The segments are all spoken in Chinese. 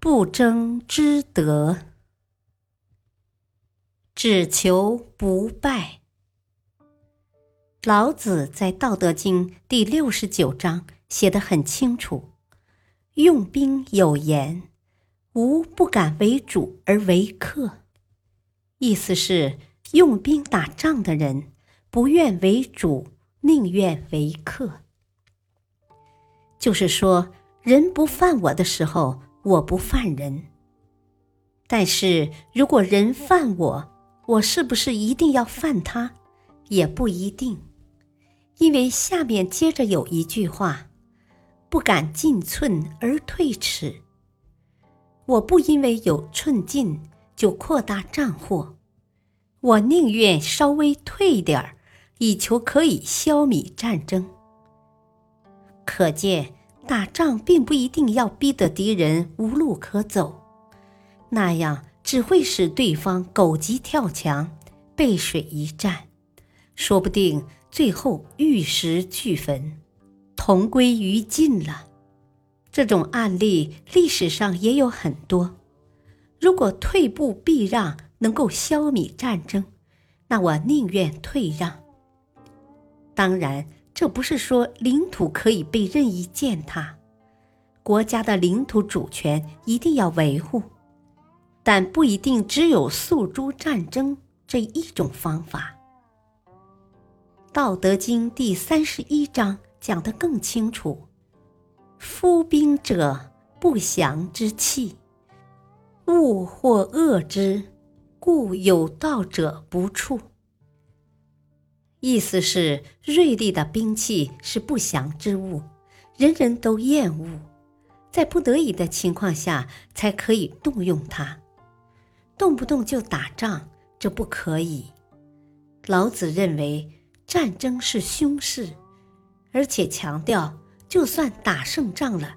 不争之德，只求不败。老子在《道德经》第六十九章写得很清楚：“用兵有言，吾不敢为主而为客。”意思是，用兵打仗的人不愿为主，宁愿为客。就是说，人不犯我的时候。我不犯人，但是如果人犯我，我是不是一定要犯他？也不一定，因为下面接着有一句话：“不敢进寸而退尺。”我不因为有寸进就扩大战火，我宁愿稍微退点儿，以求可以消弭战争。可见。打仗并不一定要逼得敌人无路可走，那样只会使对方狗急跳墙、背水一战，说不定最后玉石俱焚、同归于尽了。这种案例历史上也有很多。如果退步避让能够消弭战争，那我宁愿退让。当然。这不是说领土可以被任意践踏，国家的领土主权一定要维护，但不一定只有诉诸战争这一种方法。《道德经》第三十一章讲得更清楚：“夫兵者，不祥之器，物或恶之，故有道者不处。”意思是，锐利的兵器是不祥之物，人人都厌恶，在不得已的情况下才可以动用它。动不动就打仗，这不可以。老子认为战争是凶事，而且强调，就算打胜仗了，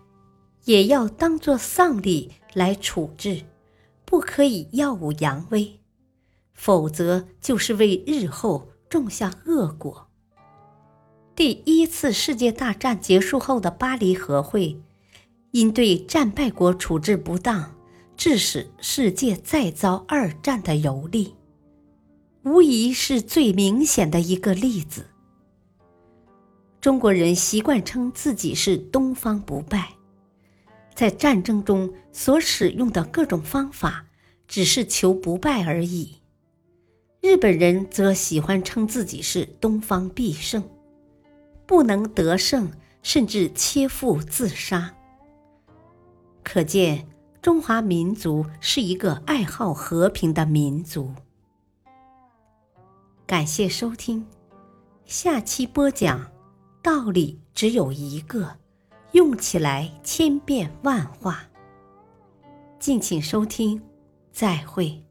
也要当作丧礼来处置，不可以耀武扬威，否则就是为日后。种下恶果。第一次世界大战结束后的巴黎和会，因对战败国处置不当，致使世界再遭二战的蹂躏，无疑是最明显的一个例子。中国人习惯称自己是东方不败，在战争中所使用的各种方法，只是求不败而已。日本人则喜欢称自己是东方必胜，不能得胜，甚至切腹自杀。可见中华民族是一个爱好和平的民族。感谢收听，下期播讲：道理只有一个，用起来千变万化。敬请收听，再会。